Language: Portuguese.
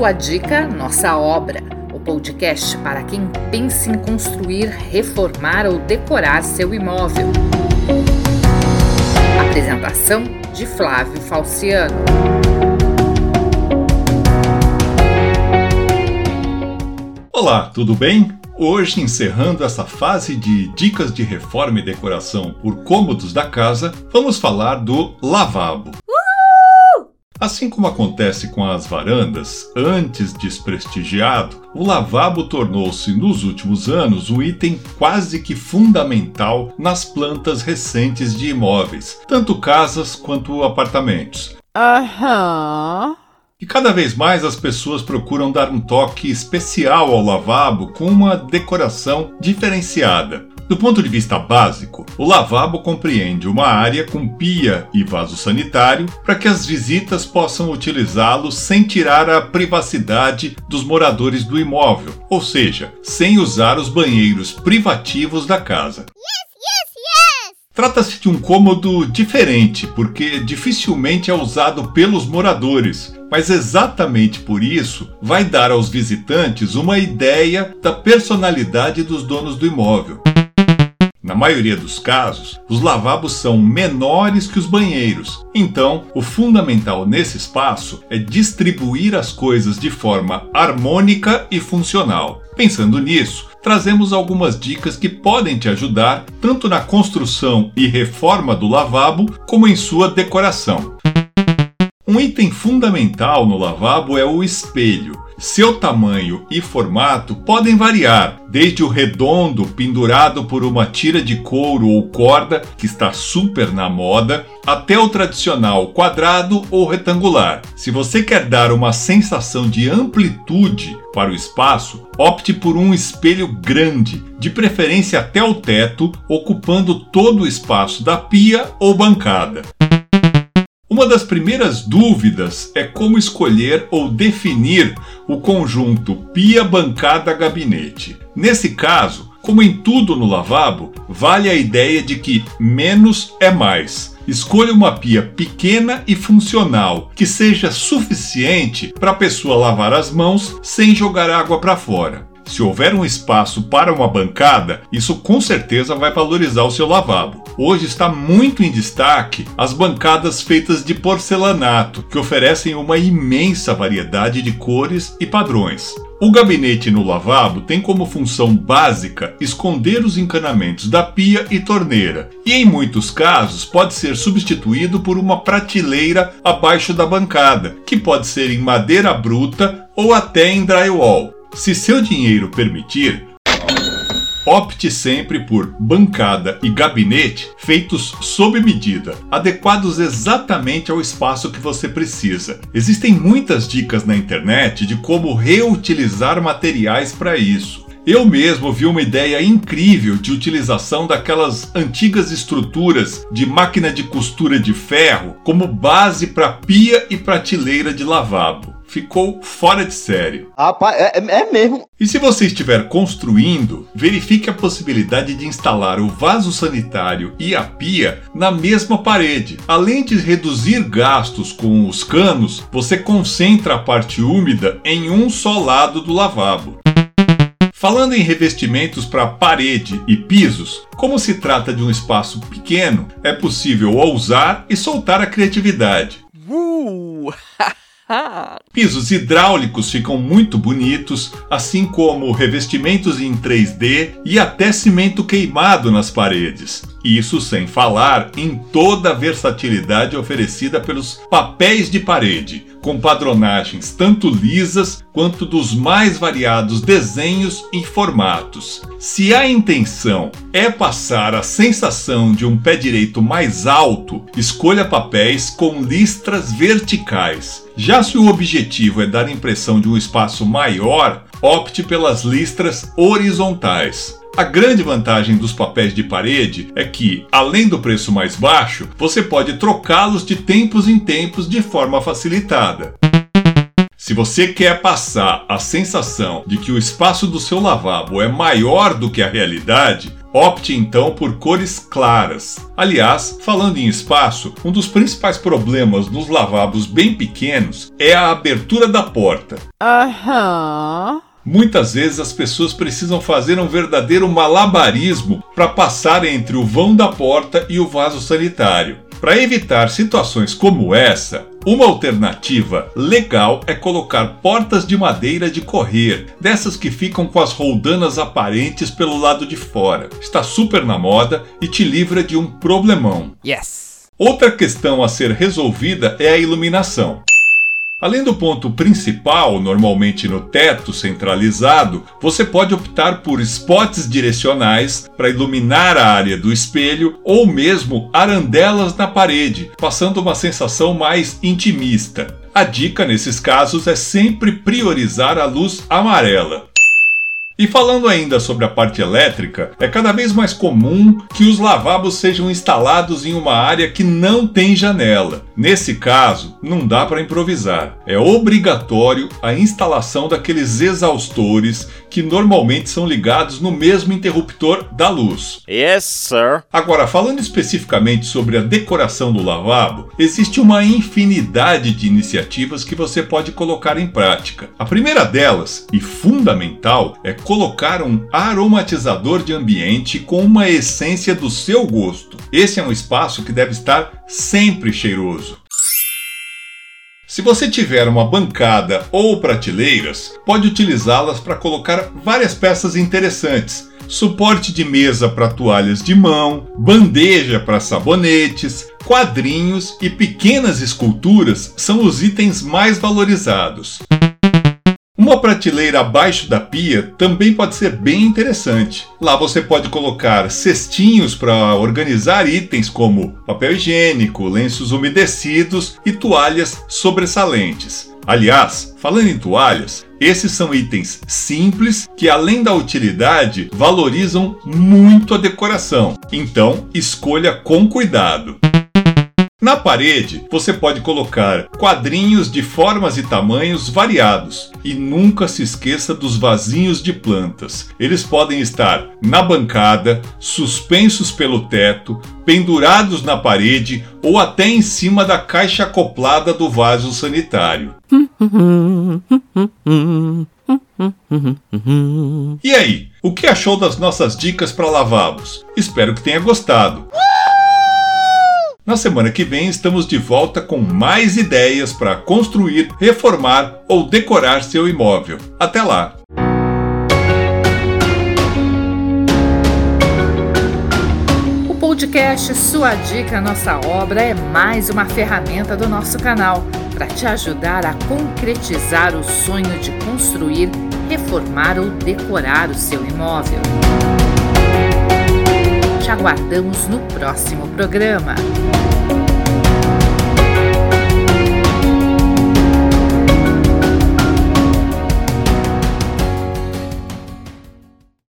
Sua dica, nossa obra. O podcast para quem pensa em construir, reformar ou decorar seu imóvel. Apresentação de Flávio Falciano. Olá, tudo bem? Hoje, encerrando essa fase de dicas de reforma e decoração por cômodos da casa, vamos falar do lavabo. Assim como acontece com as varandas, antes desprestigiado, o lavabo tornou-se nos últimos anos um item quase que fundamental nas plantas recentes de imóveis, tanto casas quanto apartamentos. Aham. E cada vez mais as pessoas procuram dar um toque especial ao lavabo com uma decoração diferenciada. Do ponto de vista básico, o lavabo compreende uma área com pia e vaso sanitário para que as visitas possam utilizá-lo sem tirar a privacidade dos moradores do imóvel, ou seja, sem usar os banheiros privativos da casa. Trata-se de um cômodo diferente, porque dificilmente é usado pelos moradores, mas exatamente por isso vai dar aos visitantes uma ideia da personalidade dos donos do imóvel. Na maioria dos casos, os lavabos são menores que os banheiros, então o fundamental nesse espaço é distribuir as coisas de forma harmônica e funcional. Pensando nisso, trazemos algumas dicas que podem te ajudar tanto na construção e reforma do lavabo como em sua decoração. Um item fundamental no lavabo é o espelho. Seu tamanho e formato podem variar, desde o redondo pendurado por uma tira de couro ou corda, que está super na moda, até o tradicional quadrado ou retangular. Se você quer dar uma sensação de amplitude para o espaço, opte por um espelho grande, de preferência até o teto, ocupando todo o espaço da pia ou bancada. Uma das primeiras dúvidas é como escolher ou definir o conjunto pia, bancada, gabinete. Nesse caso, como em tudo no lavabo, vale a ideia de que menos é mais. Escolha uma pia pequena e funcional, que seja suficiente para a pessoa lavar as mãos sem jogar água para fora. Se houver um espaço para uma bancada, isso com certeza vai valorizar o seu lavabo. Hoje está muito em destaque as bancadas feitas de porcelanato, que oferecem uma imensa variedade de cores e padrões. O gabinete no lavabo tem como função básica esconder os encanamentos da pia e torneira, e em muitos casos pode ser substituído por uma prateleira abaixo da bancada, que pode ser em madeira bruta ou até em drywall. Se seu dinheiro permitir, opte sempre por bancada e gabinete feitos sob medida, adequados exatamente ao espaço que você precisa. Existem muitas dicas na internet de como reutilizar materiais para isso. Eu mesmo vi uma ideia incrível de utilização daquelas antigas estruturas de máquina de costura de ferro como base para pia e prateleira de lavabo ficou fora de série. Rapaz, é, é, é, mesmo. E se você estiver construindo, verifique a possibilidade de instalar o vaso sanitário e a pia na mesma parede. Além de reduzir gastos com os canos, você concentra a parte úmida em um só lado do lavabo. Falando em revestimentos para parede e pisos, como se trata de um espaço pequeno, é possível ousar e soltar a criatividade. Uh! Pisos hidráulicos ficam muito bonitos, assim como revestimentos em 3D e até cimento queimado nas paredes. Isso sem falar em toda a versatilidade oferecida pelos papéis de parede, com padronagens tanto lisas quanto dos mais variados desenhos e formatos. Se a intenção é passar a sensação de um pé direito mais alto, escolha papéis com listras verticais. Já se o objetivo é dar a impressão de um espaço maior, opte pelas listras horizontais. A grande vantagem dos papéis de parede é que, além do preço mais baixo, você pode trocá-los de tempos em tempos de forma facilitada. Se você quer passar a sensação de que o espaço do seu lavabo é maior do que a realidade, Opte então por cores claras. Aliás, falando em espaço, um dos principais problemas nos lavabos bem pequenos é a abertura da porta. Aham. Muitas vezes as pessoas precisam fazer um verdadeiro malabarismo para passar entre o vão da porta e o vaso sanitário. Para evitar situações como essa, uma alternativa legal é colocar portas de madeira de correr, dessas que ficam com as roldanas aparentes pelo lado de fora. Está super na moda e te livra de um problemão. Yes. Outra questão a ser resolvida é a iluminação. Além do ponto principal, normalmente no teto centralizado, você pode optar por spots direcionais para iluminar a área do espelho ou mesmo arandelas na parede, passando uma sensação mais intimista. A dica nesses casos é sempre priorizar a luz amarela. E falando ainda sobre a parte elétrica, é cada vez mais comum que os lavabos sejam instalados em uma área que não tem janela. Nesse caso, não dá para improvisar. É obrigatório a instalação daqueles exaustores que normalmente são ligados no mesmo interruptor da luz. Yes, sir. Agora, falando especificamente sobre a decoração do lavabo, existe uma infinidade de iniciativas que você pode colocar em prática. A primeira delas, e fundamental, é colocar um aromatizador de ambiente com uma essência do seu gosto. Esse é um espaço que deve estar sempre cheiroso. Se você tiver uma bancada ou prateleiras, pode utilizá-las para colocar várias peças interessantes. Suporte de mesa para toalhas de mão, bandeja para sabonetes, quadrinhos e pequenas esculturas são os itens mais valorizados. Uma prateleira abaixo da pia também pode ser bem interessante. Lá você pode colocar cestinhos para organizar itens como papel higiênico, lenços umedecidos e toalhas sobressalentes. Aliás, falando em toalhas, esses são itens simples que, além da utilidade, valorizam muito a decoração. Então, escolha com cuidado. Na parede, você pode colocar quadrinhos de formas e tamanhos variados. E nunca se esqueça dos vasinhos de plantas. Eles podem estar na bancada, suspensos pelo teto, pendurados na parede ou até em cima da caixa acoplada do vaso sanitário. E aí, o que achou das nossas dicas para lavabos? Espero que tenha gostado. Na semana que vem estamos de volta com mais ideias para construir, reformar ou decorar seu imóvel. Até lá! O podcast Sua Dica Nossa Obra é mais uma ferramenta do nosso canal para te ajudar a concretizar o sonho de construir, reformar ou decorar o seu imóvel aguardamos no próximo programa.